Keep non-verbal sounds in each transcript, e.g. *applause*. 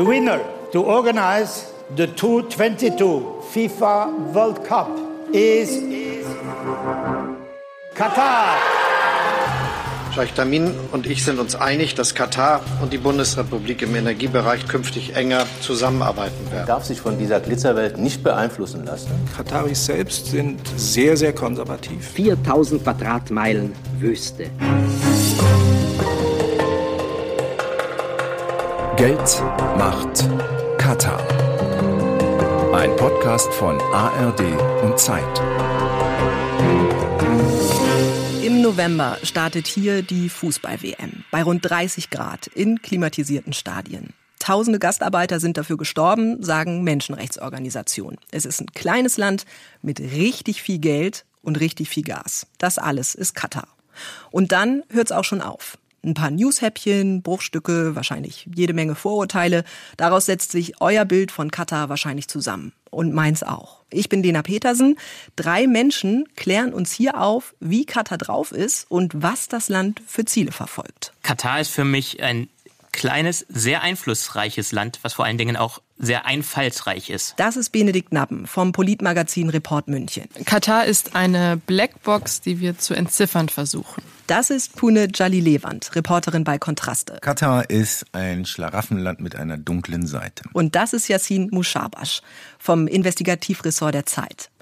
The winner to organize the 2022 FIFA World Cup is Katar. Scheich Tamin und ich sind uns einig, dass Katar und die Bundesrepublik im Energiebereich künftig enger zusammenarbeiten werden. Man darf sich von dieser Glitzerwelt nicht beeinflussen lassen. Kataris selbst sind sehr, sehr konservativ. 4000 Quadratmeilen Wüste. Geld, Macht, Katar. Ein Podcast von ARD und Zeit. Im November startet hier die Fußball-WM bei rund 30 Grad in klimatisierten Stadien. Tausende Gastarbeiter sind dafür gestorben, sagen Menschenrechtsorganisationen. Es ist ein kleines Land mit richtig viel Geld und richtig viel Gas. Das alles ist Katar. Und dann hört's auch schon auf ein paar Newshäppchen, Bruchstücke, wahrscheinlich jede Menge Vorurteile. Daraus setzt sich euer Bild von Katar wahrscheinlich zusammen. Und meins auch. Ich bin Dena Petersen. Drei Menschen klären uns hier auf, wie Katar drauf ist und was das Land für Ziele verfolgt. Katar ist für mich ein kleines, sehr einflussreiches Land, was vor allen Dingen auch sehr einfallsreich ist. Das ist Benedikt Nappen vom Politmagazin Report München. Katar ist eine Blackbox, die wir zu entziffern versuchen. Das ist Pune Jalilewand, Reporterin bei Kontraste. Katar ist ein Schlaraffenland mit einer dunklen Seite. Und das ist Yassin Mushabash vom Investigativressort der Zeit.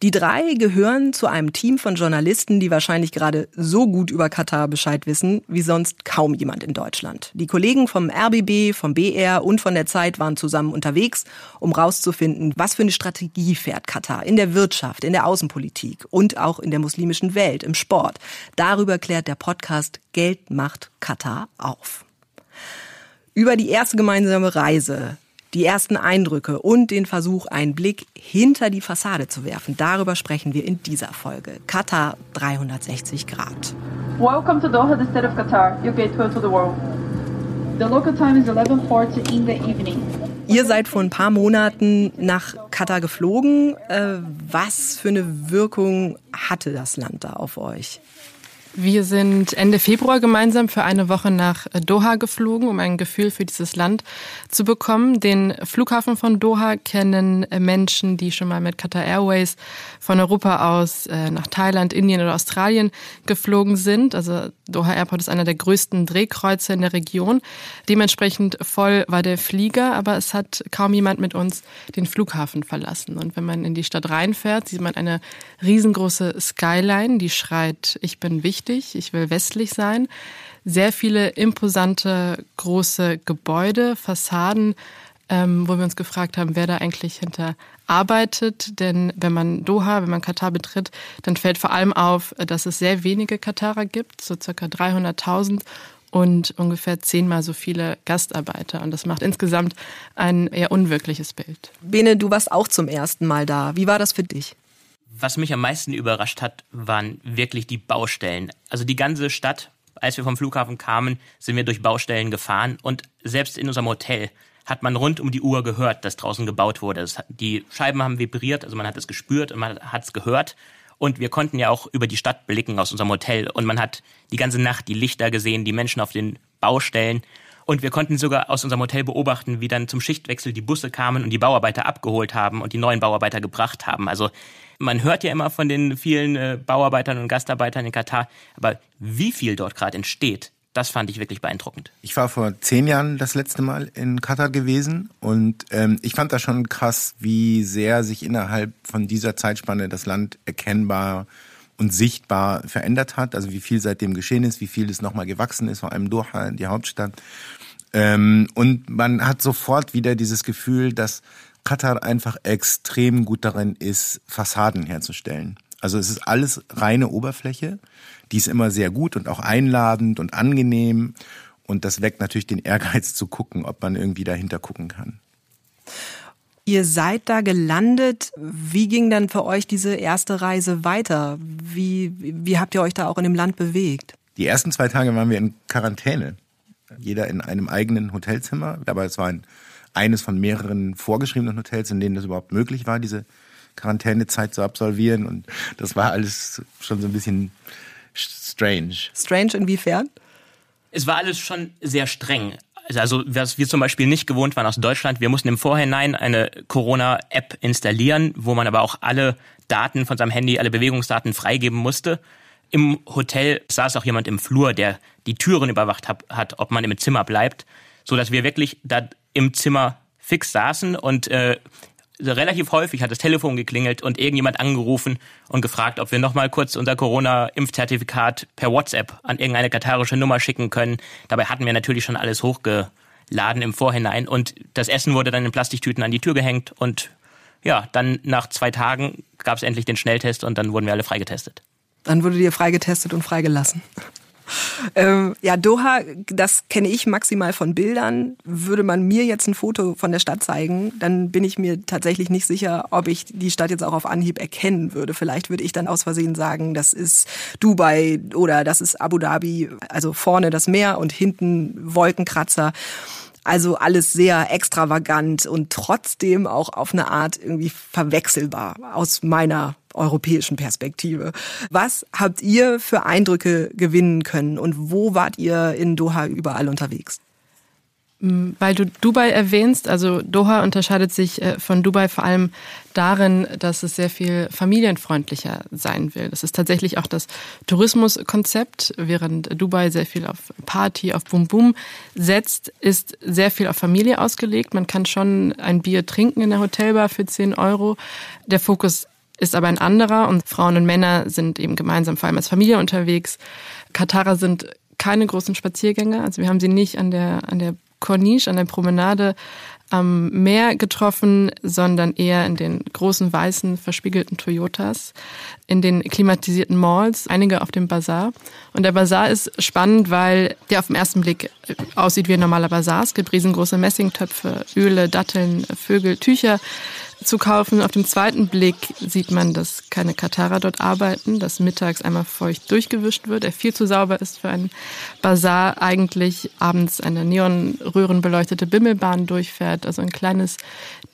Die drei gehören zu einem Team von Journalisten, die wahrscheinlich gerade so gut über Katar Bescheid wissen, wie sonst kaum jemand in Deutschland. Die Kollegen vom RBB, vom BR und von der Zeit waren zusammen unterwegs, um rauszufinden, was für eine Strategie fährt Katar in der Wirtschaft, in der Außenpolitik und auch in der muslimischen Welt, im Sport. Darüber klärt der Podcast Geld macht Katar auf. Über die erste gemeinsame Reise die ersten Eindrücke und den Versuch, einen Blick hinter die Fassade zu werfen. Darüber sprechen wir in dieser Folge. Katar 360 Grad. Welcome to Doha, the state of Qatar, your gateway to the world. The local time is 11:40 in the evening. Ihr seid vor ein paar Monaten nach Katar geflogen. Äh, was für eine Wirkung hatte das Land da auf euch? Wir sind Ende Februar gemeinsam für eine Woche nach Doha geflogen, um ein Gefühl für dieses Land zu bekommen. Den Flughafen von Doha kennen Menschen, die schon mal mit Qatar Airways von Europa aus äh, nach Thailand, Indien oder Australien geflogen sind. Also Doha Airport ist einer der größten Drehkreuze in der Region. Dementsprechend voll war der Flieger, aber es hat kaum jemand mit uns den Flughafen verlassen. Und wenn man in die Stadt reinfährt, sieht man eine riesengroße Skyline, die schreit, ich bin wichtig wichtig, ich will westlich sein. Sehr viele imposante große Gebäude, Fassaden, ähm, wo wir uns gefragt haben, wer da eigentlich hinter arbeitet. Denn wenn man Doha, wenn man Katar betritt, dann fällt vor allem auf, dass es sehr wenige Katarer gibt, so circa 300.000 und ungefähr zehnmal so viele Gastarbeiter. Und das macht insgesamt ein eher unwirkliches Bild. Bene, du warst auch zum ersten Mal da. Wie war das für dich? Was mich am meisten überrascht hat, waren wirklich die Baustellen. Also die ganze Stadt, als wir vom Flughafen kamen, sind wir durch Baustellen gefahren und selbst in unserem Hotel hat man rund um die Uhr gehört, dass draußen gebaut wurde. die Scheiben haben vibriert, also man hat es gespürt und man hat es gehört. Und wir konnten ja auch über die Stadt blicken aus unserem Hotel und man hat die ganze Nacht die Lichter gesehen, die Menschen auf den Baustellen. Und wir konnten sogar aus unserem Hotel beobachten, wie dann zum Schichtwechsel die Busse kamen und die Bauarbeiter abgeholt haben und die neuen Bauarbeiter gebracht haben. Also man hört ja immer von den vielen äh, Bauarbeitern und Gastarbeitern in Katar, aber wie viel dort gerade entsteht, das fand ich wirklich beeindruckend. Ich war vor zehn Jahren das letzte Mal in Katar gewesen und ähm, ich fand das schon krass, wie sehr sich innerhalb von dieser Zeitspanne das Land erkennbar und sichtbar verändert hat. Also wie viel seitdem geschehen ist, wie viel es nochmal gewachsen ist, vor allem Doha, die Hauptstadt. Ähm, und man hat sofort wieder dieses Gefühl, dass Katar einfach extrem gut darin ist, Fassaden herzustellen. Also es ist alles reine Oberfläche. Die ist immer sehr gut und auch einladend und angenehm. Und das weckt natürlich den Ehrgeiz zu gucken, ob man irgendwie dahinter gucken kann. Ihr seid da gelandet. Wie ging dann für euch diese erste Reise weiter? Wie, wie habt ihr euch da auch in dem Land bewegt? Die ersten zwei Tage waren wir in Quarantäne. Jeder in einem eigenen Hotelzimmer. Aber es war ein eines von mehreren vorgeschriebenen Hotels, in denen das überhaupt möglich war, diese Quarantänezeit zu absolvieren. Und das war alles schon so ein bisschen strange. Strange inwiefern? Es war alles schon sehr streng. Also, also was wir zum Beispiel nicht gewohnt waren aus Deutschland, wir mussten im Vorhinein eine Corona-App installieren, wo man aber auch alle Daten von seinem Handy, alle Bewegungsdaten freigeben musste. Im Hotel saß auch jemand im Flur, der die Türen überwacht hat, hat ob man im Zimmer bleibt, so dass wir wirklich da im Zimmer fix saßen und äh, relativ häufig hat das Telefon geklingelt und irgendjemand angerufen und gefragt, ob wir noch mal kurz unser Corona-Impfzertifikat per WhatsApp an irgendeine katarische Nummer schicken können. Dabei hatten wir natürlich schon alles hochgeladen im Vorhinein und das Essen wurde dann in Plastiktüten an die Tür gehängt und ja, dann nach zwei Tagen gab es endlich den Schnelltest und dann wurden wir alle freigetestet. Dann wurde dir freigetestet und freigelassen. Ähm, ja, Doha, das kenne ich maximal von Bildern. Würde man mir jetzt ein Foto von der Stadt zeigen, dann bin ich mir tatsächlich nicht sicher, ob ich die Stadt jetzt auch auf Anhieb erkennen würde. Vielleicht würde ich dann aus Versehen sagen, das ist Dubai oder das ist Abu Dhabi. Also vorne das Meer und hinten Wolkenkratzer. Also alles sehr extravagant und trotzdem auch auf eine Art irgendwie verwechselbar aus meiner europäischen Perspektive. Was habt ihr für Eindrücke gewinnen können und wo wart ihr in Doha überall unterwegs? Mm, weil du Dubai erwähnst, also Doha unterscheidet sich äh, von Dubai vor allem darin, dass es sehr viel familienfreundlicher sein will. Das ist tatsächlich auch das Tourismuskonzept, während Dubai sehr viel auf Party, auf Boom Boom setzt, ist sehr viel auf Familie ausgelegt. Man kann schon ein Bier trinken in der Hotelbar für 10 Euro. Der Fokus ist aber ein anderer und Frauen und Männer sind eben gemeinsam vor allem als Familie unterwegs. Katarer sind keine großen Spaziergänger, also wir haben sie nicht an der, an der Corniche, an der Promenade am Meer getroffen, sondern eher in den großen weißen verspiegelten Toyotas, in den klimatisierten Malls, einige auf dem Bazar. Und der Bazar ist spannend, weil der auf den ersten Blick aussieht wie ein normaler Bazar. Es gibt riesengroße Messingtöpfe, Öle, Datteln, Vögel, Tücher zu kaufen. Auf dem zweiten Blick sieht man, dass keine Katarer dort arbeiten, dass mittags einmal feucht durchgewischt wird, der viel zu sauber ist für einen Bazar, eigentlich abends eine neonröhrenbeleuchtete Bimmelbahn durchfährt, also ein kleines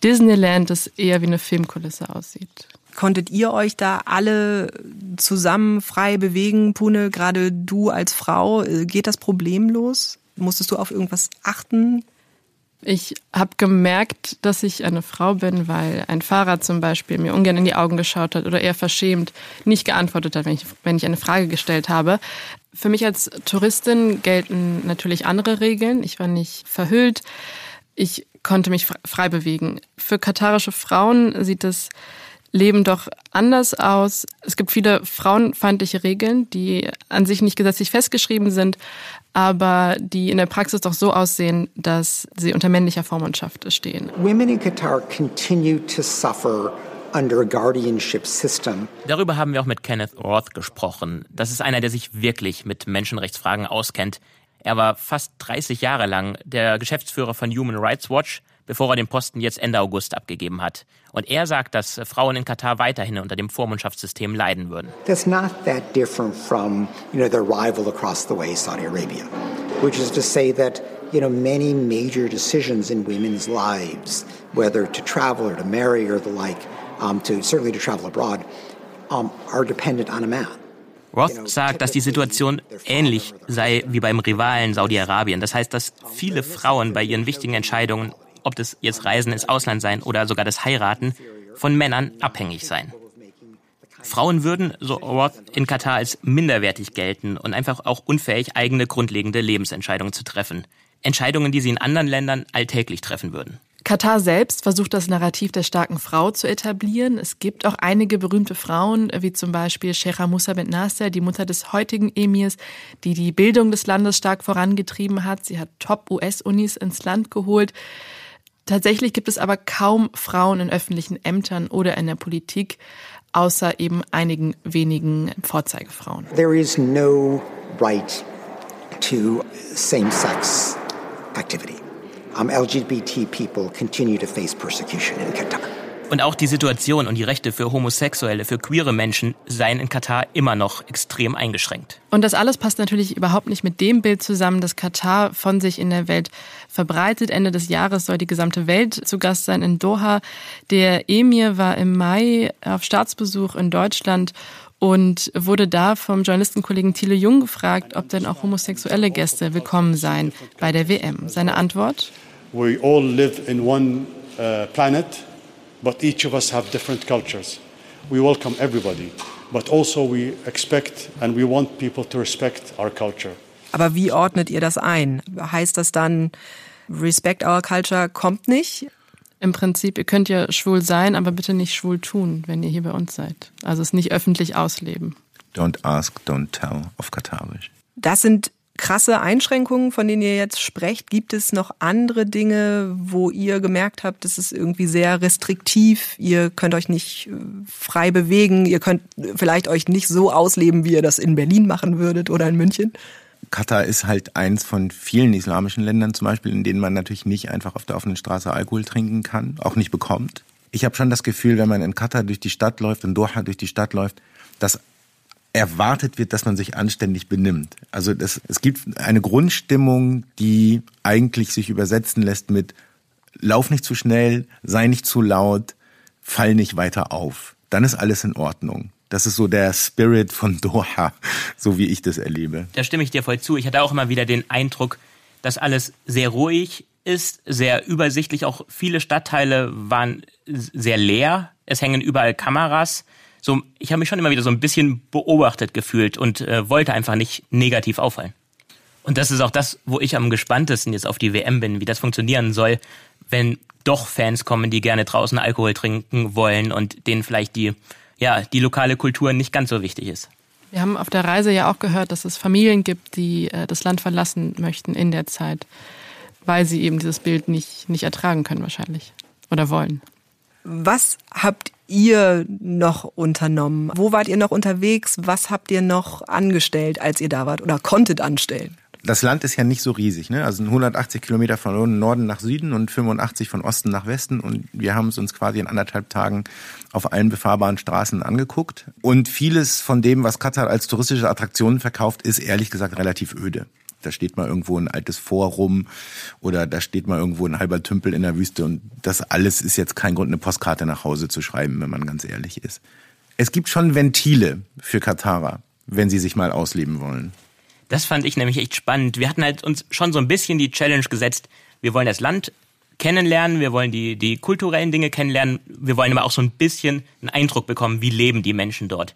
Disneyland, das eher wie eine Filmkulisse aussieht. Konntet ihr euch da alle zusammen frei bewegen, Pune? Gerade du als Frau, äh, geht das problemlos? Musstest du auf irgendwas achten? Ich habe gemerkt, dass ich eine Frau bin, weil ein Fahrer zum Beispiel mir ungern in die Augen geschaut hat oder eher verschämt nicht geantwortet hat, wenn ich, wenn ich eine Frage gestellt habe. Für mich als Touristin gelten natürlich andere Regeln. Ich war nicht verhüllt. Ich konnte mich frei bewegen. Für katarische Frauen sieht das Leben doch anders aus. Es gibt viele frauenfeindliche Regeln, die an sich nicht gesetzlich festgeschrieben sind, aber die in der Praxis doch so aussehen, dass sie unter männlicher Vormundschaft stehen. Women in Qatar continue to suffer under a guardianship system. Darüber haben wir auch mit Kenneth Roth gesprochen. Das ist einer, der sich wirklich mit Menschenrechtsfragen auskennt. Er war fast 30 Jahre lang der Geschäftsführer von Human Rights Watch bevor er den Posten jetzt Ende August abgegeben hat. Und er sagt, dass Frauen in Katar weiterhin unter dem Vormundschaftssystem leiden würden. That's not that different from, you know, their rival across the way, Saudi Arabia, which is to say that, you know, many major decisions in women's lives, whether to travel or to marry or the like, um, to certainly to travel abroad, um, are dependent on a man. Roth sagt, dass die Situation ähnlich sei wie beim Rivalen Saudi-Arabien. Das heißt, dass viele Frauen bei ihren wichtigen Entscheidungen ob das jetzt Reisen ins Ausland sein oder sogar das Heiraten, von Männern abhängig sein. Frauen würden, so Roth, in Katar als minderwertig gelten und einfach auch unfähig, eigene grundlegende Lebensentscheidungen zu treffen. Entscheidungen, die sie in anderen Ländern alltäglich treffen würden. Katar selbst versucht das Narrativ der starken Frau zu etablieren. Es gibt auch einige berühmte Frauen, wie zum Beispiel Sheikha Musa bint Nasser, die Mutter des heutigen Emirs, die die Bildung des Landes stark vorangetrieben hat. Sie hat Top-US-Unis ins Land geholt. Tatsächlich gibt es aber kaum Frauen in öffentlichen Ämtern oder in der Politik, außer eben einigen wenigen Vorzeigefrauen. There is no right to same-sex activity. Um, LGBT people continue to face persecution in Qatar. Und auch die Situation und die Rechte für Homosexuelle, für queere Menschen seien in Katar immer noch extrem eingeschränkt. Und das alles passt natürlich überhaupt nicht mit dem Bild zusammen, das Katar von sich in der Welt verbreitet. Ende des Jahres soll die gesamte Welt zu Gast sein in Doha. Der Emir war im Mai auf Staatsbesuch in Deutschland und wurde da vom Journalistenkollegen Thiele Jung gefragt, ob denn auch homosexuelle Gäste willkommen seien bei der WM. Seine Antwort? We all live in one uh, planet, but each of us have different cultures. We welcome everybody, but also we expect and we want people to respect our culture. Aber wie ordnet ihr das ein? Heißt das dann, Respect our culture kommt nicht? Im Prinzip, ihr könnt ja schwul sein, aber bitte nicht schwul tun, wenn ihr hier bei uns seid. Also es nicht öffentlich ausleben. Don't ask, don't tell auf Katarisch. Das sind krasse Einschränkungen, von denen ihr jetzt sprecht. Gibt es noch andere Dinge, wo ihr gemerkt habt, das ist irgendwie sehr restriktiv, ihr könnt euch nicht äh, frei bewegen, ihr könnt vielleicht euch nicht so ausleben, wie ihr das in Berlin machen würdet oder in München? Katar ist halt eins von vielen islamischen Ländern zum Beispiel, in denen man natürlich nicht einfach auf der offenen Straße Alkohol trinken kann, auch nicht bekommt. Ich habe schon das Gefühl, wenn man in Katar durch die Stadt läuft, in Doha durch die Stadt läuft, dass erwartet wird, dass man sich anständig benimmt. Also das, es gibt eine Grundstimmung, die eigentlich sich übersetzen lässt mit Lauf nicht zu schnell, sei nicht zu laut, fall nicht weiter auf. Dann ist alles in Ordnung. Das ist so der Spirit von *laughs* Doha, so wie ich das erlebe. Da stimme ich dir voll zu. Ich hatte auch immer wieder den Eindruck, dass alles sehr ruhig ist, sehr übersichtlich. Auch viele Stadtteile waren sehr leer. Es hängen überall Kameras. So, ich habe mich schon immer wieder so ein bisschen beobachtet gefühlt und äh, wollte einfach nicht negativ auffallen. Und das ist auch das, wo ich am gespanntesten jetzt auf die WM bin, wie das funktionieren soll, wenn doch Fans kommen, die gerne draußen Alkohol trinken wollen und denen vielleicht die ja, die lokale Kultur nicht ganz so wichtig ist. Wir haben auf der Reise ja auch gehört, dass es Familien gibt, die äh, das Land verlassen möchten in der Zeit, weil sie eben dieses Bild nicht, nicht ertragen können wahrscheinlich oder wollen. Was habt ihr noch unternommen? Wo wart ihr noch unterwegs? Was habt ihr noch angestellt, als ihr da wart oder konntet anstellen? das Land ist ja nicht so riesig, ne? Also 180 Kilometer von Norden nach Süden und 85 von Osten nach Westen. Und wir haben es uns quasi in anderthalb Tagen auf allen befahrbaren Straßen angeguckt. Und vieles von dem, was Katar als touristische Attraktionen verkauft, ist ehrlich gesagt relativ öde. Da steht mal irgendwo ein altes Forum oder da steht mal irgendwo ein halber Tümpel in der Wüste. Und das alles ist jetzt kein Grund, eine Postkarte nach Hause zu schreiben, wenn man ganz ehrlich ist. Es gibt schon Ventile für Katarer, wenn sie sich mal ausleben wollen. Das fand ich nämlich echt spannend. Wir hatten halt uns schon so ein bisschen die Challenge gesetzt. Wir wollen das Land kennenlernen, wir wollen die, die kulturellen Dinge kennenlernen, wir wollen aber auch so ein bisschen einen Eindruck bekommen, wie leben die Menschen dort.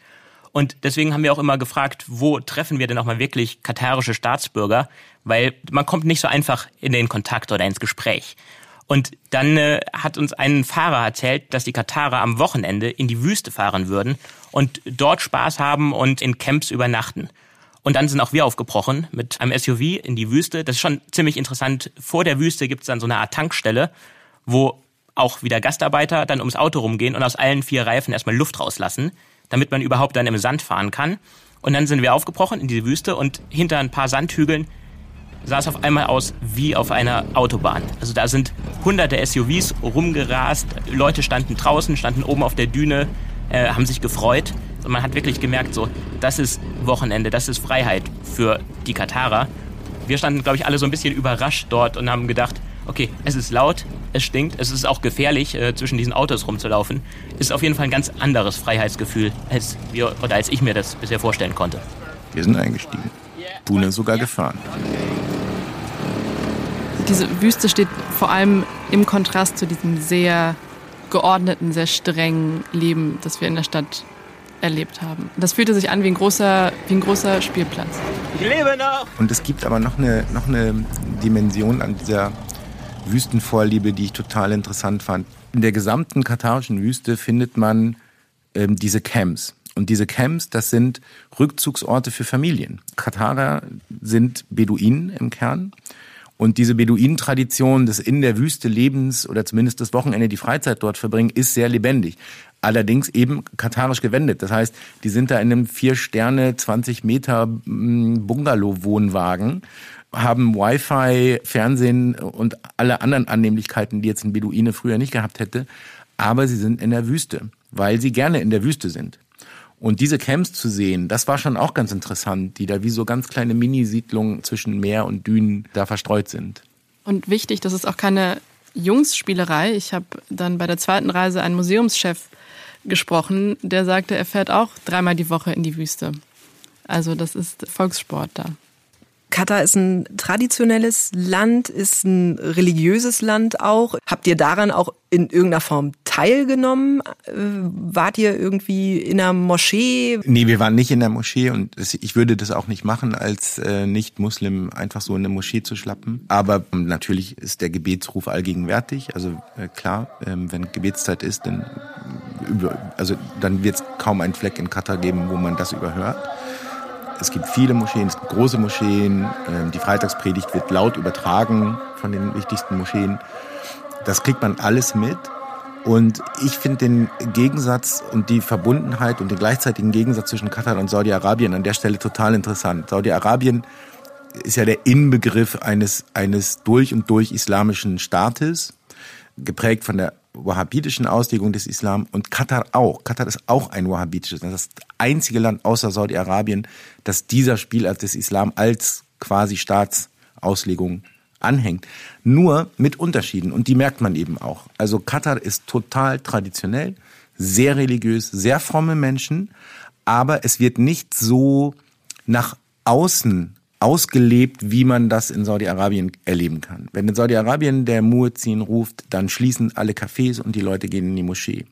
Und deswegen haben wir auch immer gefragt, wo treffen wir denn auch mal wirklich katarische Staatsbürger? Weil man kommt nicht so einfach in den Kontakt oder ins Gespräch. Und dann äh, hat uns ein Fahrer erzählt, dass die Katarer am Wochenende in die Wüste fahren würden und dort Spaß haben und in Camps übernachten. Und dann sind auch wir aufgebrochen mit einem SUV in die Wüste. Das ist schon ziemlich interessant. Vor der Wüste gibt es dann so eine Art Tankstelle, wo auch wieder Gastarbeiter dann ums Auto rumgehen und aus allen vier Reifen erstmal Luft rauslassen, damit man überhaupt dann im Sand fahren kann. Und dann sind wir aufgebrochen in die Wüste und hinter ein paar Sandhügeln sah es auf einmal aus wie auf einer Autobahn. Also da sind hunderte SUVs rumgerast, Leute standen draußen, standen oben auf der Düne, äh, haben sich gefreut. Und man hat wirklich gemerkt, so, das ist Wochenende, das ist Freiheit für die Katarer. Wir standen, glaube ich, alle so ein bisschen überrascht dort und haben gedacht, okay, es ist laut, es stinkt, es ist auch gefährlich, äh, zwischen diesen Autos rumzulaufen. Ist auf jeden Fall ein ganz anderes Freiheitsgefühl, als wir oder als ich mir das bisher vorstellen konnte. Wir sind eingestiegen. Bune sogar gefahren. Diese Wüste steht vor allem im Kontrast zu diesem sehr geordneten, sehr strengen Leben, das wir in der Stadt erlebt haben. Das fühlte sich an wie ein großer, wie ein großer Spielplatz. Ich lebe noch! Und es gibt aber noch eine, noch eine Dimension an dieser Wüstenvorliebe, die ich total interessant fand. In der gesamten katarischen Wüste findet man ähm, diese Camps. Und diese Camps, das sind Rückzugsorte für Familien. Katarer sind Beduinen im Kern. Und diese Beduinentradition des in der Wüste Lebens oder zumindest das Wochenende die Freizeit dort verbringen, ist sehr lebendig. Allerdings eben katarisch gewendet. Das heißt, die sind da in einem vier Sterne, 20 Meter mm, Bungalow-Wohnwagen, haben Wi-Fi, Fernsehen und alle anderen Annehmlichkeiten, die jetzt ein Beduine früher nicht gehabt hätte. Aber sie sind in der Wüste, weil sie gerne in der Wüste sind. Und diese Camps zu sehen, das war schon auch ganz interessant, die da wie so ganz kleine Minisiedlungen zwischen Meer und Dünen da verstreut sind. Und wichtig, das ist auch keine Jungsspielerei. Ich habe dann bei der zweiten Reise einen Museumschef gesprochen, der sagte, er fährt auch dreimal die Woche in die Wüste. Also das ist Volkssport da. Katar ist ein traditionelles Land, ist ein religiöses Land auch. Habt ihr daran auch in irgendeiner Form teilgenommen? Äh, wart ihr irgendwie in einer Moschee? Nee, wir waren nicht in der Moschee und ich würde das auch nicht machen, als äh, Nicht-Muslim einfach so in eine Moschee zu schlappen. Aber natürlich ist der Gebetsruf allgegenwärtig. Also äh, klar, ähm, wenn Gebetszeit ist, dann, also, dann wird es kaum einen Fleck in Katar geben, wo man das überhört. Es gibt viele Moscheen, es gibt große Moscheen. Ähm, die Freitagspredigt wird laut übertragen von den wichtigsten Moscheen. Das kriegt man alles mit. Und ich finde den Gegensatz und die Verbundenheit und den gleichzeitigen Gegensatz zwischen Katar und Saudi-Arabien an der Stelle total interessant. Saudi-Arabien ist ja der Inbegriff eines, eines durch und durch islamischen Staates, geprägt von der wahhabitischen Auslegung des Islam und Katar auch. Katar ist auch ein wahhabitisches. Das ist das einzige Land außer Saudi-Arabien, das dieser Spielart des Islam als quasi Staatsauslegung anhängt. Nur mit Unterschieden und die merkt man eben auch. Also Katar ist total traditionell, sehr religiös, sehr fromme Menschen, aber es wird nicht so nach außen ausgelebt, wie man das in Saudi-Arabien erleben kann. Wenn in Saudi-Arabien der Muezzin ruft, dann schließen alle Cafés und die Leute gehen in die Moschee.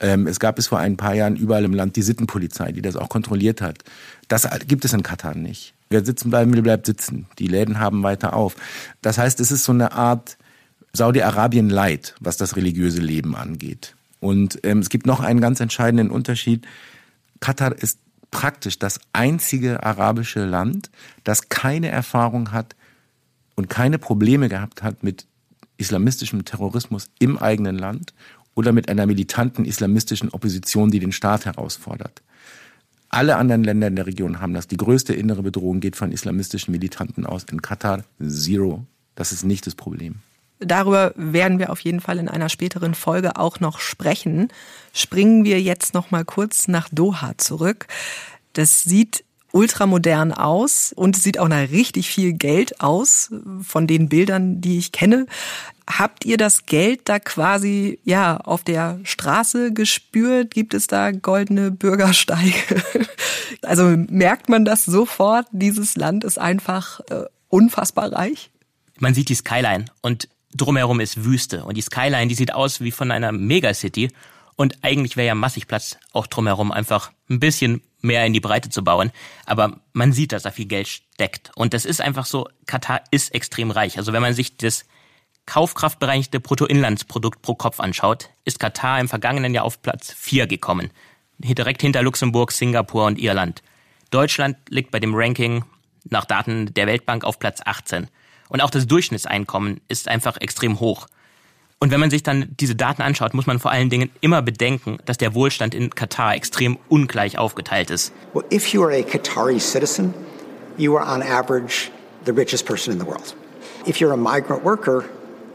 Ähm, es gab es vor ein paar Jahren überall im Land die Sittenpolizei, die das auch kontrolliert hat. Das gibt es in Katar nicht. Wer sitzen bleiben will, bleibt sitzen. Die Läden haben weiter auf. Das heißt, es ist so eine Art Saudi-Arabien-Light, was das religiöse Leben angeht. Und ähm, es gibt noch einen ganz entscheidenden Unterschied. Katar ist praktisch das einzige arabische Land, das keine Erfahrung hat und keine Probleme gehabt hat mit islamistischem Terrorismus im eigenen Land oder mit einer militanten islamistischen Opposition, die den Staat herausfordert. Alle anderen Länder in der Region haben das. Die größte innere Bedrohung geht von islamistischen Militanten aus. In Katar zero. Das ist nicht das Problem. Darüber werden wir auf jeden Fall in einer späteren Folge auch noch sprechen. Springen wir jetzt noch mal kurz nach Doha zurück. Das sieht ultramodern aus und sieht auch nach richtig viel Geld aus von den Bildern, die ich kenne. Habt ihr das Geld da quasi ja auf der Straße gespürt? Gibt es da goldene Bürgersteige? *laughs* Also merkt man das sofort? Dieses Land ist einfach äh, unfassbar reich. Man sieht die Skyline und drumherum ist Wüste. Und die Skyline, die sieht aus wie von einer Megacity. Und eigentlich wäre ja massig Platz auch drumherum einfach ein bisschen mehr in die Breite zu bauen. Aber man sieht, dass da viel Geld steckt. Und das ist einfach so, Katar ist extrem reich. Also wenn man sich das kaufkraftbereinigte Bruttoinlandsprodukt pro Kopf anschaut, ist Katar im vergangenen Jahr auf Platz 4 gekommen. Direkt hinter Luxemburg, Singapur und Irland. Deutschland liegt bei dem Ranking nach Daten der Weltbank auf Platz 18. Und auch das Durchschnittseinkommen ist einfach extrem hoch. Und wenn man sich dann diese Daten anschaut, muss man vor allen Dingen immer bedenken, dass der Wohlstand in Katar extrem ungleich aufgeteilt ist. Well, if you are a Qatari citizen, you are on average the richest person in the world. If you're a migrant worker,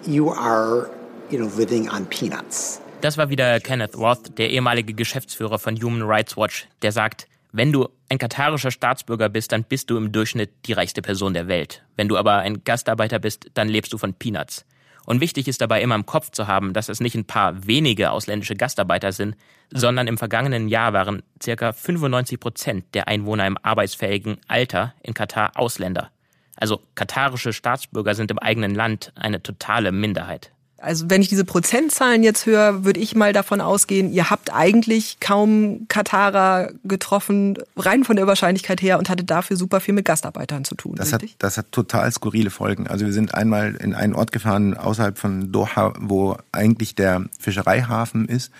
you are, you know, living on peanuts. Das war wieder Kenneth Roth, der ehemalige Geschäftsführer von Human Rights Watch, der sagt, wenn du ein katarischer Staatsbürger bist, dann bist du im Durchschnitt die reichste Person der Welt. Wenn du aber ein Gastarbeiter bist, dann lebst du von Peanuts. Und wichtig ist dabei immer im Kopf zu haben, dass es nicht ein paar wenige ausländische Gastarbeiter sind, sondern im vergangenen Jahr waren circa 95 Prozent der Einwohner im arbeitsfähigen Alter in Katar Ausländer. Also katarische Staatsbürger sind im eigenen Land eine totale Minderheit. Also wenn ich diese Prozentzahlen jetzt höre, würde ich mal davon ausgehen, ihr habt eigentlich kaum Katarer getroffen, rein von der Wahrscheinlichkeit her und hattet dafür super viel mit Gastarbeitern zu tun. Das, hat, das hat total skurrile Folgen. Also wir sind einmal in einen Ort gefahren außerhalb von Doha, wo eigentlich der Fischereihafen ist,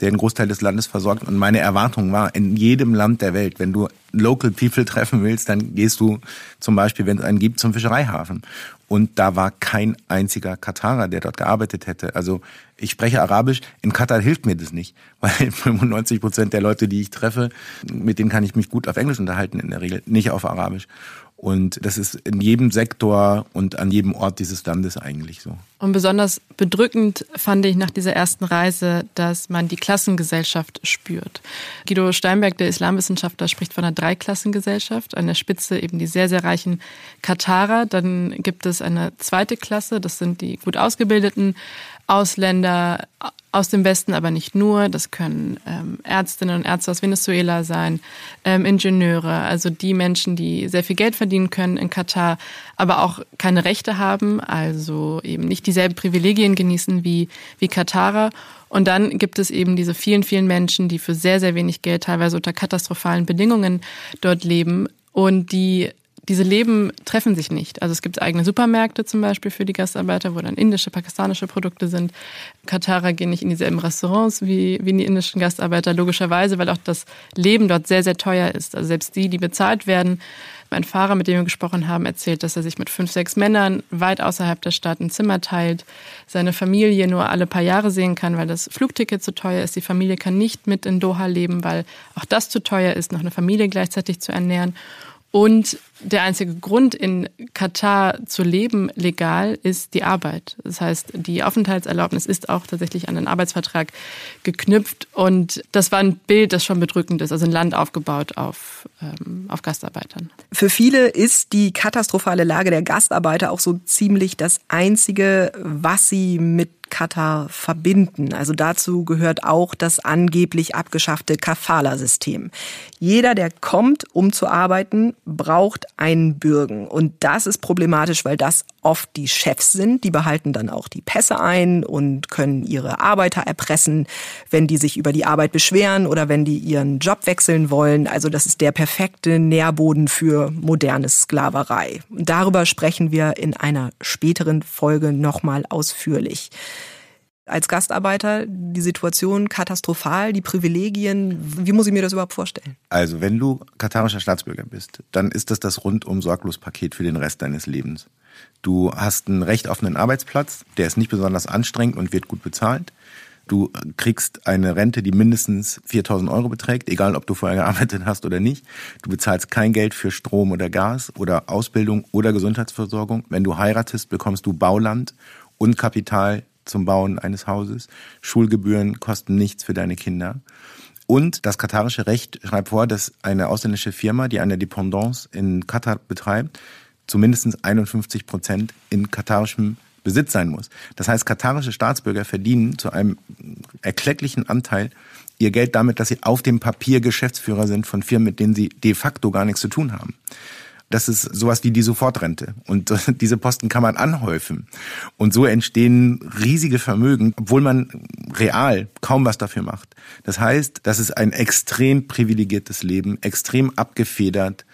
der einen Großteil des Landes versorgt. Und meine Erwartung war, in jedem Land der Welt, wenn du Local People treffen willst, dann gehst du zum Beispiel, wenn es einen gibt, zum Fischereihafen. Und da war kein einziger Katarer, der dort gearbeitet hätte. Also ich spreche Arabisch. In Katar hilft mir das nicht, *laughs* weil 95 Prozent der Leute, die ich treffe, mit denen kann ich mich gut auf Englisch unterhalten in der Regel, nicht auf Arabisch. Und das ist in jedem Sektor und an jedem Ort dieses Landes eigentlich so. Und besonders bedrückend fand ich nach dieser ersten Reise, dass man die Klassengesellschaft spürt. Guido Steinberg, der Islamwissenschaftler, spricht von einer Dreiklassengesellschaft. An der Spitze eben die sehr, sehr reichen Katarer. Dann gibt es eine zweite Klasse, das sind die gut ausgebildeten Ausländer aus dem Westen, aber nicht nur. Das können ähm, Ärztinnen und Ärzte aus Venezuela sein, ähm, Ingenieure, also die Menschen, die sehr viel Geld verdienen können in Katar, aber auch keine Rechte haben, also eben nicht dieselben Privilegien genießen wie, wie Katarer. Und dann gibt es eben diese vielen, vielen Menschen, die für sehr, sehr wenig Geld, teilweise unter katastrophalen Bedingungen dort leben und die diese Leben treffen sich nicht. Also es gibt eigene Supermärkte zum Beispiel für die Gastarbeiter, wo dann indische, pakistanische Produkte sind. Katarer gehen nicht in dieselben Restaurants wie, wie die indischen Gastarbeiter, logischerweise, weil auch das Leben dort sehr, sehr teuer ist. Also selbst die, die bezahlt werden. Mein Fahrer, mit dem wir gesprochen haben, erzählt, dass er sich mit fünf, sechs Männern weit außerhalb der Stadt ein Zimmer teilt, seine Familie nur alle paar Jahre sehen kann, weil das Flugticket zu teuer ist. Die Familie kann nicht mit in Doha leben, weil auch das zu teuer ist, noch eine Familie gleichzeitig zu ernähren. Und der einzige Grund, in Katar zu leben legal, ist die Arbeit. Das heißt, die Aufenthaltserlaubnis ist auch tatsächlich an einen Arbeitsvertrag geknüpft. Und das war ein Bild, das schon bedrückend ist, also ein Land aufgebaut auf, ähm, auf Gastarbeitern. Für viele ist die katastrophale Lage der Gastarbeiter auch so ziemlich das Einzige, was sie mit Katar verbinden. Also dazu gehört auch das angeblich abgeschaffte Kafala-System. Jeder, der kommt, um zu arbeiten, braucht einen Bürgen. Und das ist problematisch, weil das oft die Chefs sind. Die behalten dann auch die Pässe ein und können ihre Arbeiter erpressen, wenn die sich über die Arbeit beschweren oder wenn die ihren Job wechseln wollen. Also das ist der perfekte Nährboden für moderne Sklaverei. Darüber sprechen wir in einer späteren Folge nochmal ausführlich als Gastarbeiter die Situation katastrophal, die Privilegien. Wie muss ich mir das überhaupt vorstellen? Also, wenn du katarischer Staatsbürger bist, dann ist das das rundum sorglos Paket für den Rest deines Lebens. Du hast einen recht offenen Arbeitsplatz, der ist nicht besonders anstrengend und wird gut bezahlt. Du kriegst eine Rente, die mindestens 4000 Euro beträgt, egal ob du vorher gearbeitet hast oder nicht. Du bezahlst kein Geld für Strom oder Gas oder Ausbildung oder Gesundheitsversorgung. Wenn du heiratest, bekommst du Bauland und Kapital zum Bauen eines Hauses. Schulgebühren kosten nichts für deine Kinder. Und das katarische Recht schreibt vor, dass eine ausländische Firma, die eine Dependance in Katar betreibt, zumindest 51 Prozent in katarischem Besitz sein muss. Das heißt, katarische Staatsbürger verdienen zu einem erklecklichen Anteil ihr Geld damit, dass sie auf dem Papier Geschäftsführer sind von Firmen, mit denen sie de facto gar nichts zu tun haben. Das ist sowas wie die Sofortrente. Und *laughs* diese Posten kann man anhäufen. Und so entstehen riesige Vermögen, obwohl man real kaum was dafür macht. Das heißt, das ist ein extrem privilegiertes Leben, extrem abgefedert.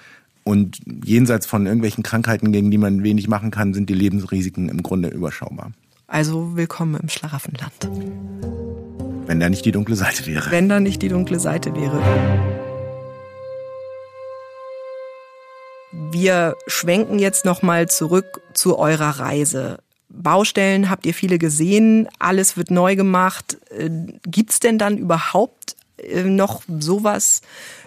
Und jenseits von irgendwelchen Krankheiten, gegen die man wenig machen kann, sind die Lebensrisiken im Grunde überschaubar. Also willkommen im Schlaraffenland. Wenn da nicht die dunkle Seite wäre. Wenn da nicht die dunkle Seite wäre. Wir schwenken jetzt nochmal zurück zu eurer Reise. Baustellen habt ihr viele gesehen, alles wird neu gemacht. Äh, gibt's denn dann überhaupt äh, noch sowas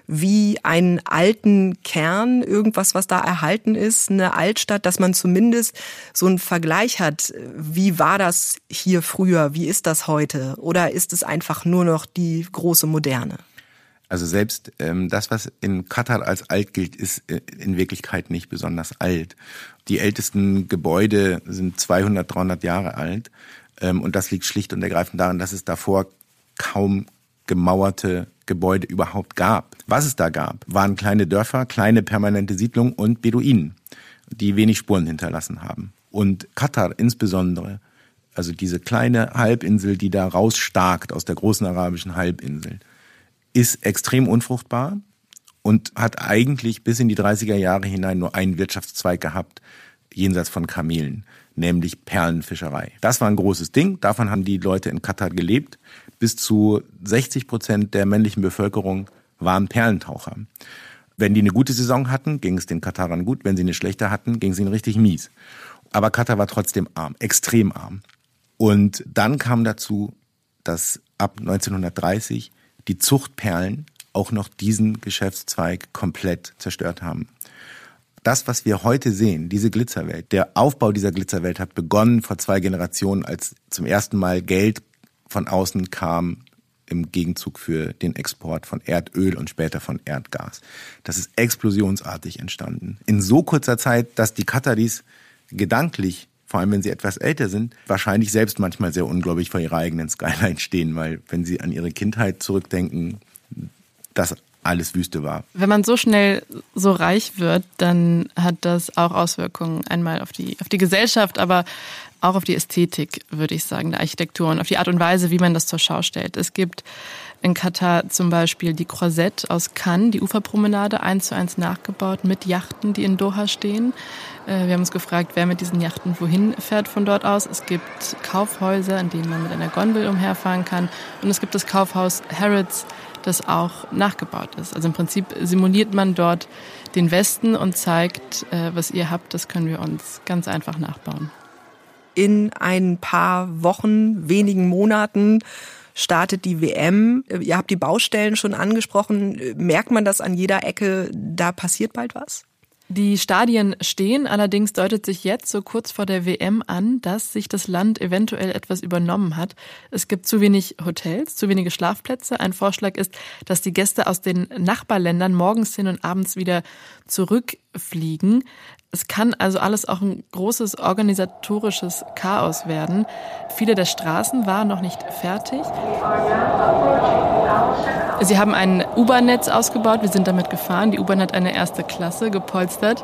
wie einen alten Kern, irgendwas, was da erhalten ist, eine Altstadt, dass man zumindest so einen Vergleich hat. Wie war das hier früher? Wie ist das heute? Oder ist es einfach nur noch die große Moderne? Also selbst ähm, das, was in Katar als alt gilt, ist äh, in Wirklichkeit nicht besonders alt. Die ältesten Gebäude sind 200, 300 Jahre alt. Ähm, und das liegt schlicht und ergreifend daran, dass es davor kaum gemauerte Gebäude überhaupt gab. Was es da gab, waren kleine Dörfer, kleine permanente Siedlungen und Beduinen, die wenig Spuren hinterlassen haben. Und Katar insbesondere, also diese kleine Halbinsel, die da rausstarkt aus der großen arabischen Halbinsel, ist extrem unfruchtbar und hat eigentlich bis in die 30er Jahre hinein nur einen Wirtschaftszweig gehabt, jenseits von Kamelen, nämlich Perlenfischerei. Das war ein großes Ding, davon haben die Leute in Katar gelebt. Bis zu 60 Prozent der männlichen Bevölkerung waren Perlentaucher. Wenn die eine gute Saison hatten, ging es den Katarern gut. Wenn sie eine schlechte hatten, ging es ihnen richtig mies. Aber Katar war trotzdem arm, extrem arm. Und dann kam dazu, dass ab 1930 die Zuchtperlen auch noch diesen Geschäftszweig komplett zerstört haben. das, was wir heute sehen, diese Glitzerwelt, der Aufbau dieser Glitzerwelt hat begonnen vor zwei Generationen, als zum ersten Mal Geld von außen kam im Gegenzug für den Export von Erdöl und später von Erdgas. Das ist explosionsartig entstanden. In so kurzer Zeit, dass die Kataris gedanklich, vor allem wenn sie etwas älter sind, wahrscheinlich selbst manchmal sehr ungläubig vor ihrer eigenen Skyline stehen, weil wenn sie an ihre Kindheit zurückdenken, das alles Wüste war. Wenn man so schnell so reich wird, dann hat das auch Auswirkungen einmal auf die, auf die Gesellschaft, aber auch auf die Ästhetik, würde ich sagen, der Architektur und auf die Art und Weise, wie man das zur Schau stellt. Es gibt in Katar zum Beispiel die Croisette aus Cannes, die Uferpromenade, eins zu eins nachgebaut mit Yachten, die in Doha stehen. Äh, wir haben uns gefragt, wer mit diesen Yachten wohin fährt von dort aus. Es gibt Kaufhäuser, in denen man mit einer Gondel umherfahren kann. Und es gibt das Kaufhaus Harrods, das auch nachgebaut ist. Also im Prinzip simuliert man dort den Westen und zeigt, äh, was ihr habt, das können wir uns ganz einfach nachbauen. In ein paar Wochen, wenigen Monaten startet die WM. Ihr habt die Baustellen schon angesprochen. Merkt man das an jeder Ecke, da passiert bald was? Die Stadien stehen, allerdings deutet sich jetzt so kurz vor der WM an, dass sich das Land eventuell etwas übernommen hat. Es gibt zu wenig Hotels, zu wenige Schlafplätze. Ein Vorschlag ist, dass die Gäste aus den Nachbarländern morgens hin und abends wieder zurückfliegen. Es kann also alles auch ein großes organisatorisches Chaos werden. Viele der Straßen waren noch nicht fertig. Sie haben ein U-Bahn-Netz ausgebaut. Wir sind damit gefahren. Die U-Bahn hat eine erste Klasse gepolstert.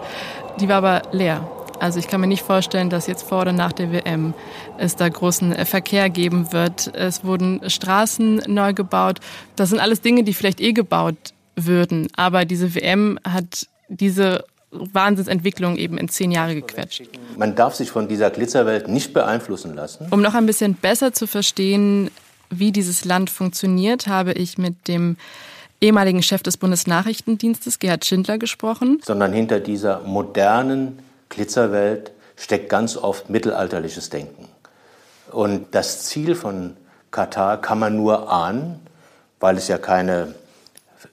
Die war aber leer. Also ich kann mir nicht vorstellen, dass jetzt vor oder nach der WM es da großen Verkehr geben wird. Es wurden Straßen neu gebaut. Das sind alles Dinge, die vielleicht eh gebaut würden. Aber diese WM hat diese Wahnsinnsentwicklung eben in zehn Jahre gequetscht. Man darf sich von dieser Glitzerwelt nicht beeinflussen lassen. Um noch ein bisschen besser zu verstehen, wie dieses Land funktioniert, habe ich mit dem ehemaligen Chef des Bundesnachrichtendienstes, Gerhard Schindler, gesprochen. Sondern hinter dieser modernen Glitzerwelt steckt ganz oft mittelalterliches Denken. Und das Ziel von Katar kann man nur ahnen, weil es ja keine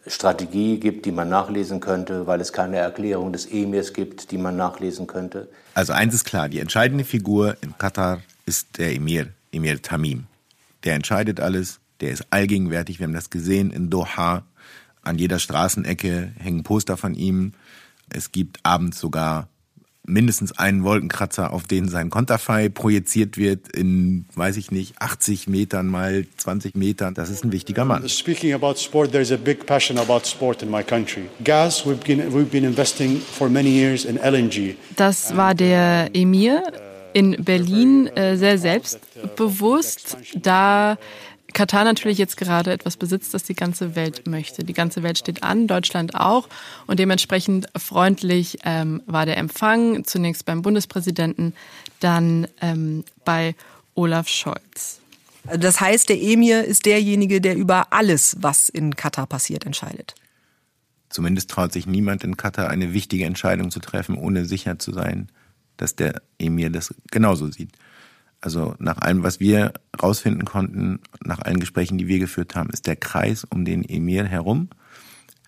Strategie gibt, die man nachlesen könnte, weil es keine Erklärung des Emirs gibt, die man nachlesen könnte. Also eins ist klar, die entscheidende Figur in Katar ist der Emir, Emir Tamim. Der entscheidet alles, der ist allgegenwärtig. Wir haben das gesehen in Doha. An jeder Straßenecke hängen Poster von ihm. Es gibt abends sogar mindestens einen Wolkenkratzer, auf den sein Konterfei projiziert wird in, weiß ich nicht, 80 Metern mal 20 Metern. Das ist ein wichtiger Mann. Speaking about sport, there's a big passion about sport in my country. Gas, we've been, we've been investing for many years in LNG. Das war der Emir in Berlin äh, sehr selbstbewusst, da Katar natürlich jetzt gerade etwas besitzt, das die ganze Welt möchte. Die ganze Welt steht an, Deutschland auch. Und dementsprechend freundlich ähm, war der Empfang, zunächst beim Bundespräsidenten, dann ähm, bei Olaf Scholz. Das heißt, der Emir ist derjenige, der über alles, was in Katar passiert, entscheidet. Zumindest traut sich niemand in Katar eine wichtige Entscheidung zu treffen, ohne sicher zu sein, dass der Emir das genauso sieht. Also nach allem, was wir rausfinden konnten, nach allen Gesprächen, die wir geführt haben, ist der Kreis um den Emir herum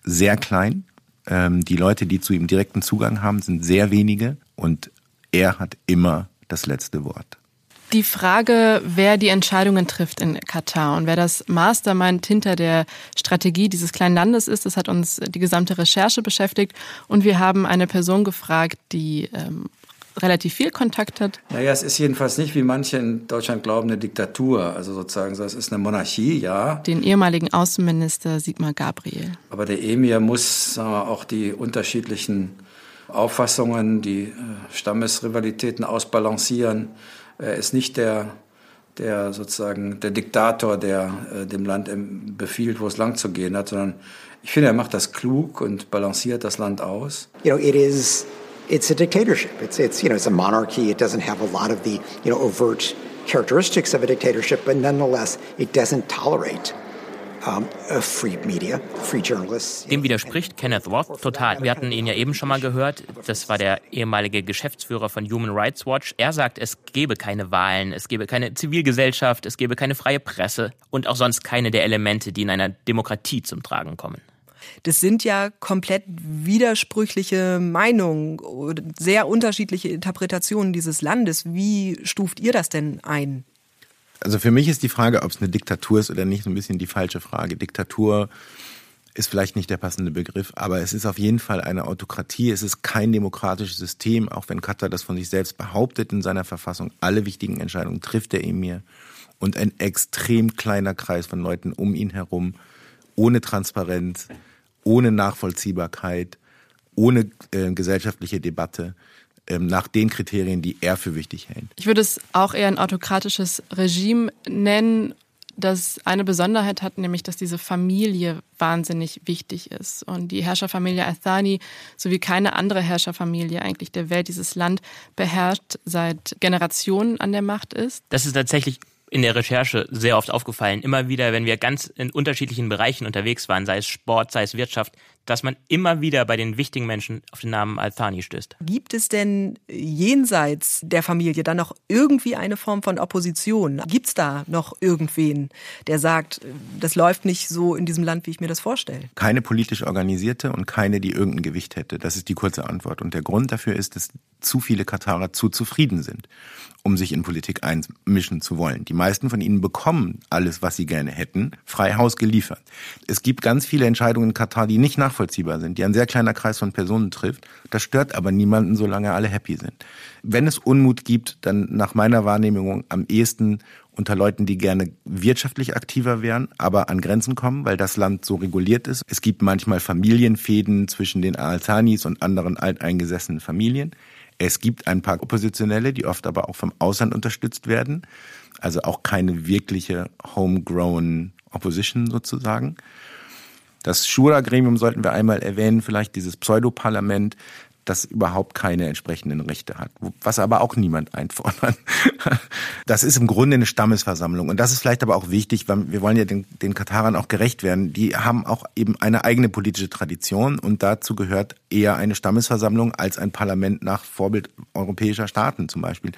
sehr klein. Ähm, die Leute, die zu ihm direkten Zugang haben, sind sehr wenige und er hat immer das letzte Wort. Die Frage, wer die Entscheidungen trifft in Katar und wer das Mastermind hinter der Strategie dieses kleinen Landes ist, das hat uns die gesamte Recherche beschäftigt. Und wir haben eine Person gefragt, die ähm, relativ viel Kontakt hat? Naja, es ist jedenfalls nicht, wie manche in Deutschland glauben, eine Diktatur. Also sozusagen, es ist eine Monarchie, ja. Den ehemaligen Außenminister Sigmar Gabriel. Aber der Emir muss sagen wir, auch die unterschiedlichen Auffassungen, die äh, Stammesrivalitäten ausbalancieren. Er ist nicht der, der sozusagen der Diktator, der äh, dem Land befiehlt, wo es lang zu gehen hat, sondern ich finde, er macht das klug und balanciert das Land aus. You know, it is it's a dictatorship. It's, it's, you know, it's a monarchy. It doesn't have a lot of the, you know, overt characteristics of a dictatorship, but nonetheless, it doesn't tolerate. Dem widerspricht Kenneth Roth total. Wir hatten ihn ja eben schon mal gehört. Das war der ehemalige Geschäftsführer von Human Rights Watch. Er sagt, es gebe keine Wahlen, es gebe keine Zivilgesellschaft, es gebe keine freie Presse und auch sonst keine der Elemente, die in einer Demokratie zum Tragen kommen. Das sind ja komplett widersprüchliche Meinungen, sehr unterschiedliche Interpretationen dieses Landes. Wie stuft ihr das denn ein? Also für mich ist die Frage, ob es eine Diktatur ist oder nicht, so ein bisschen die falsche Frage. Diktatur ist vielleicht nicht der passende Begriff, aber es ist auf jeden Fall eine Autokratie. Es ist kein demokratisches System, auch wenn Katar das von sich selbst behauptet in seiner Verfassung. Alle wichtigen Entscheidungen trifft der Emir und ein extrem kleiner Kreis von Leuten um ihn herum, ohne Transparenz, ohne Nachvollziehbarkeit, ohne äh, gesellschaftliche Debatte ähm, nach den Kriterien, die er für wichtig hält. Ich würde es auch eher ein autokratisches Regime nennen, das eine Besonderheit hat, nämlich dass diese Familie wahnsinnig wichtig ist. Und die Herrscherfamilie Athani sowie keine andere Herrscherfamilie eigentlich der Welt dieses Land beherrscht, seit Generationen an der Macht ist. Das ist tatsächlich in der Recherche sehr oft aufgefallen. Immer wieder, wenn wir ganz in unterschiedlichen Bereichen unterwegs waren, sei es Sport, sei es Wirtschaft, dass man immer wieder bei den wichtigen Menschen auf den Namen Al-Thani stößt. Gibt es denn jenseits der Familie dann noch irgendwie eine Form von Opposition? Gibt es da noch irgendwen, der sagt, das läuft nicht so in diesem Land, wie ich mir das vorstelle? Keine politisch organisierte und keine, die irgendein Gewicht hätte. Das ist die kurze Antwort. Und der Grund dafür ist, dass zu viele Katarer zu zufrieden sind, um sich in Politik einmischen zu wollen. Die meisten von ihnen bekommen alles, was sie gerne hätten, frei Haus geliefert. Es gibt ganz viele Entscheidungen in Katar, die nicht nachvollziehbar sind, die ein sehr kleiner Kreis von Personen trifft. Das stört aber niemanden, solange alle happy sind. Wenn es Unmut gibt, dann nach meiner Wahrnehmung am ehesten unter Leuten, die gerne wirtschaftlich aktiver wären, aber an Grenzen kommen, weil das Land so reguliert ist. Es gibt manchmal Familienfäden zwischen den Al-Thanis und anderen alteingesessenen Familien. Es gibt ein paar Oppositionelle, die oft aber auch vom Ausland unterstützt werden. Also auch keine wirkliche homegrown Opposition sozusagen. Das Shura-Gremium sollten wir einmal erwähnen, vielleicht dieses Pseudoparlament, das überhaupt keine entsprechenden Rechte hat, was aber auch niemand einfordert. *laughs* Das ist im Grunde eine Stammesversammlung und das ist vielleicht aber auch wichtig, weil wir wollen ja den, den Katarern auch gerecht werden. Die haben auch eben eine eigene politische Tradition und dazu gehört eher eine Stammesversammlung als ein Parlament nach Vorbild europäischer Staaten zum Beispiel.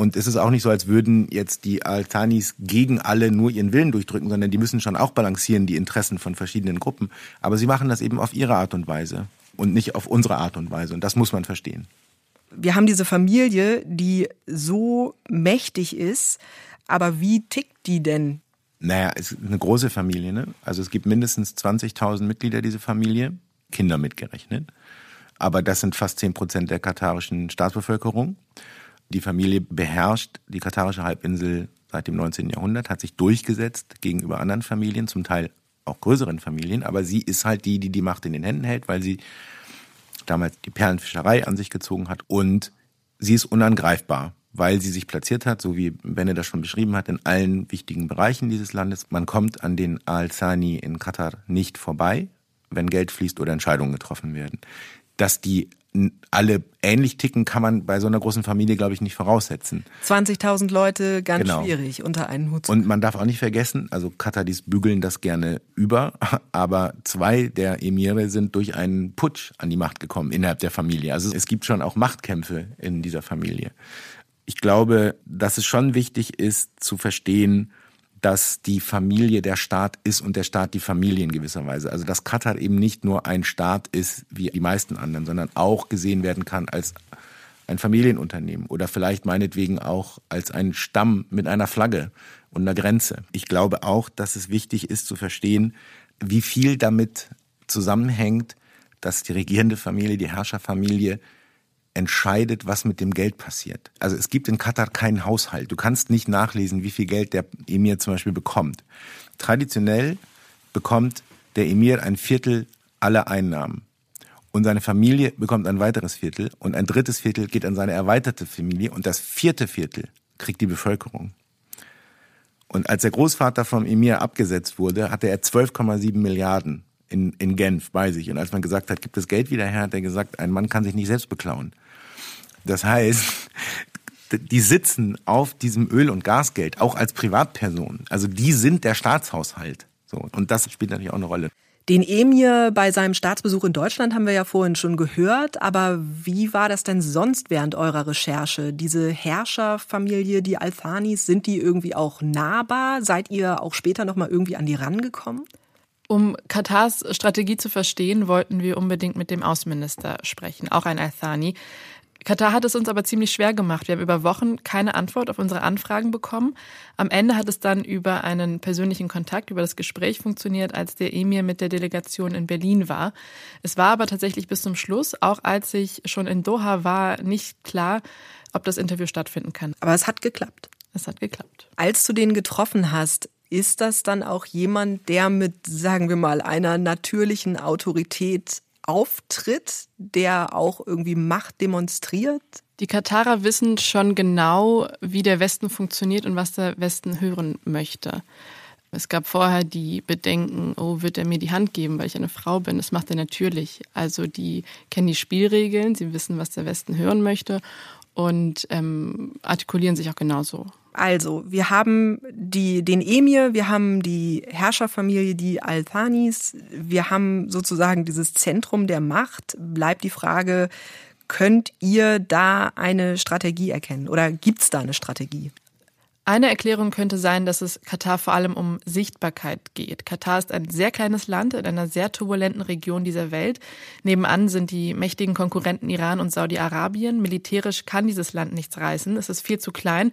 Und es ist auch nicht so, als würden jetzt die Altanis gegen alle nur ihren Willen durchdrücken, sondern die müssen schon auch balancieren die Interessen von verschiedenen Gruppen. Aber sie machen das eben auf ihre Art und Weise und nicht auf unsere Art und Weise. Und das muss man verstehen. Wir haben diese Familie, die so mächtig ist, aber wie tickt die denn? Naja, es ist eine große Familie. Ne? Also es gibt mindestens 20.000 Mitglieder dieser Familie, Kinder mitgerechnet. Aber das sind fast 10 Prozent der katarischen Staatsbevölkerung. Die Familie beherrscht die katarische Halbinsel seit dem 19. Jahrhundert, hat sich durchgesetzt gegenüber anderen Familien, zum Teil auch größeren Familien, aber sie ist halt die, die die Macht in den Händen hält, weil sie damals die Perlenfischerei an sich gezogen hat und sie ist unangreifbar, weil sie sich platziert hat, so wie Benne das schon beschrieben hat, in allen wichtigen Bereichen dieses Landes. Man kommt an den Al-Thani in Katar nicht vorbei, wenn Geld fließt oder Entscheidungen getroffen werden. Dass die alle ähnlich ticken, kann man bei so einer großen Familie, glaube ich, nicht voraussetzen. 20.000 Leute, ganz genau. schwierig unter einen Hut zu Und man darf auch nicht vergessen, also Katadis bügeln das gerne über, *laughs* aber zwei der Emire sind durch einen Putsch an die Macht gekommen innerhalb der Familie. Also es gibt schon auch Machtkämpfe in dieser Familie. Ich glaube, dass es schon wichtig ist zu verstehen, dass die Familie der Staat ist und der Staat die Familie in gewisser Weise. Also dass Katar eben nicht nur ein Staat ist wie die meisten anderen, sondern auch gesehen werden kann als ein Familienunternehmen oder vielleicht meinetwegen auch als ein Stamm mit einer Flagge und einer Grenze. Ich glaube auch, dass es wichtig ist zu verstehen, wie viel damit zusammenhängt, dass die regierende Familie, die Herrscherfamilie entscheidet, was mit dem Geld passiert. Also es gibt in Katar keinen Haushalt. Du kannst nicht nachlesen, wie viel Geld der Emir zum Beispiel bekommt. Traditionell bekommt der Emir ein Viertel aller Einnahmen. Und seine Familie bekommt ein weiteres Viertel und ein drittes Viertel geht an seine erweiterte Familie und das vierte Viertel kriegt die Bevölkerung. Und als der Großvater vom Emir abgesetzt wurde, hatte er 12,7 Milliarden in, in Genf bei sich. Und als man gesagt hat, gibt das Geld wieder her, hat er gesagt, ein Mann kann sich nicht selbst beklauen. Das heißt, die sitzen auf diesem Öl- und Gasgeld, auch als Privatpersonen. Also die sind der Staatshaushalt. So. Und das spielt natürlich auch eine Rolle. Den Emir bei seinem Staatsbesuch in Deutschland haben wir ja vorhin schon gehört, aber wie war das denn sonst während eurer Recherche? Diese Herrscherfamilie, die Alfanis, sind die irgendwie auch nahbar? Seid ihr auch später noch mal irgendwie an die rangekommen? Um Katars Strategie zu verstehen, wollten wir unbedingt mit dem Außenminister sprechen, auch ein Al-Thani. Katar hat es uns aber ziemlich schwer gemacht. Wir haben über Wochen keine Antwort auf unsere Anfragen bekommen. Am Ende hat es dann über einen persönlichen Kontakt, über das Gespräch funktioniert, als der Emir mit der Delegation in Berlin war. Es war aber tatsächlich bis zum Schluss, auch als ich schon in Doha war, nicht klar, ob das Interview stattfinden kann. Aber es hat geklappt. Es hat geklappt. Als du den getroffen hast, ist das dann auch jemand, der mit, sagen wir mal, einer natürlichen Autorität auftritt, der auch irgendwie Macht demonstriert? Die Katarer wissen schon genau, wie der Westen funktioniert und was der Westen hören möchte. Es gab vorher die Bedenken, oh, wird er mir die Hand geben, weil ich eine Frau bin? Das macht er natürlich. Also die kennen die Spielregeln, sie wissen, was der Westen hören möchte und ähm, artikulieren sich auch genauso. Also, wir haben die, den Emir, wir haben die Herrscherfamilie, die Al-Thanis, wir haben sozusagen dieses Zentrum der Macht. Bleibt die Frage, könnt ihr da eine Strategie erkennen oder gibt es da eine Strategie? Eine Erklärung könnte sein, dass es Katar vor allem um Sichtbarkeit geht. Katar ist ein sehr kleines Land in einer sehr turbulenten Region dieser Welt. Nebenan sind die mächtigen Konkurrenten Iran und Saudi-Arabien. Militärisch kann dieses Land nichts reißen. Es ist viel zu klein.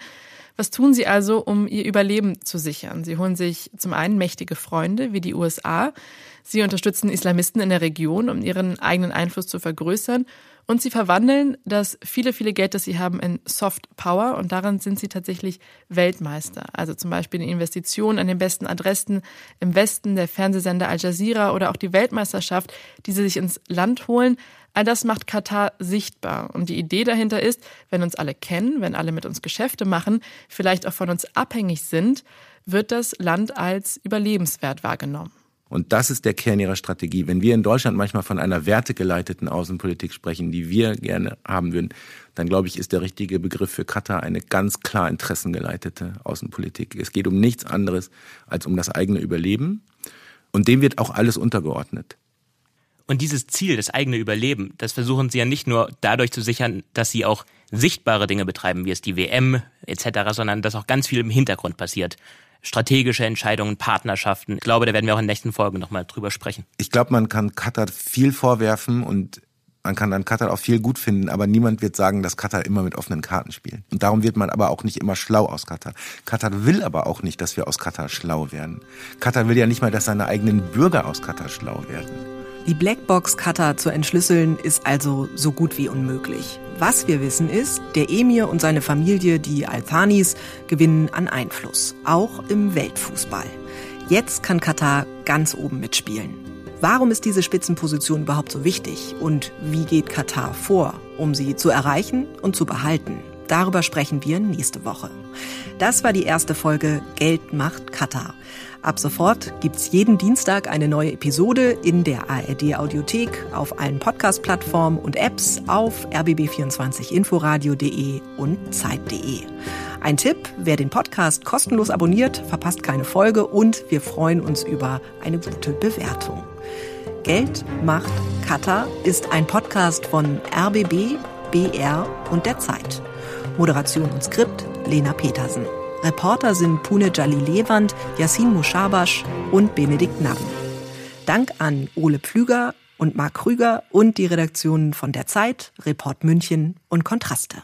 Was tun sie also, um ihr Überleben zu sichern? Sie holen sich zum einen mächtige Freunde wie die USA. Sie unterstützen Islamisten in der Region, um ihren eigenen Einfluss zu vergrößern. Und sie verwandeln das viele, viele Geld, das sie haben, in Soft Power. Und daran sind sie tatsächlich Weltmeister. Also zum Beispiel in Investitionen an den besten Adressen im Westen, der Fernsehsender Al Jazeera oder auch die Weltmeisterschaft, die sie sich ins Land holen. All das macht Katar sichtbar. Und die Idee dahinter ist, wenn uns alle kennen, wenn alle mit uns Geschäfte machen, vielleicht auch von uns abhängig sind, wird das Land als überlebenswert wahrgenommen. Und das ist der Kern ihrer Strategie. Wenn wir in Deutschland manchmal von einer wertegeleiteten Außenpolitik sprechen, die wir gerne haben würden, dann glaube ich, ist der richtige Begriff für Katar eine ganz klar interessengeleitete Außenpolitik. Es geht um nichts anderes als um das eigene Überleben. Und dem wird auch alles untergeordnet. Und dieses Ziel, das eigene Überleben, das versuchen sie ja nicht nur dadurch zu sichern, dass sie auch sichtbare Dinge betreiben, wie es die WM etc., sondern dass auch ganz viel im Hintergrund passiert. Strategische Entscheidungen, Partnerschaften. Ich glaube, da werden wir auch in der nächsten Folge nochmal drüber sprechen. Ich glaube, man kann Katar viel vorwerfen und man kann dann Katar auch viel gut finden, aber niemand wird sagen, dass Katar immer mit offenen Karten spielt. Und darum wird man aber auch nicht immer schlau aus Katar. Katar will aber auch nicht, dass wir aus Katar schlau werden. Katar will ja nicht mal, dass seine eigenen Bürger aus Katar schlau werden. Die Blackbox Cutter zu entschlüsseln ist also so gut wie unmöglich. Was wir wissen ist, der Emir und seine Familie, die Althanis, gewinnen an Einfluss, auch im Weltfußball. Jetzt kann Katar ganz oben mitspielen. Warum ist diese Spitzenposition überhaupt so wichtig und wie geht Katar vor, um sie zu erreichen und zu behalten? Darüber sprechen wir nächste Woche. Das war die erste Folge Geld macht Katar. Ab sofort gibt's jeden Dienstag eine neue Episode in der ARD Audiothek, auf allen Podcast-Plattformen und Apps, auf rbb24inforadio.de und zeit.de. Ein Tipp, wer den Podcast kostenlos abonniert, verpasst keine Folge und wir freuen uns über eine gute Bewertung. Geld macht Katar ist ein Podcast von RBB, BR und der Zeit. Moderation und Skript Lena Petersen. Reporter sind Pune Jalil-Lewand, Yassin Mushabash und Benedikt Naben. Dank an Ole Pflüger und Marc Krüger und die Redaktionen von der Zeit, Report München und Kontraste.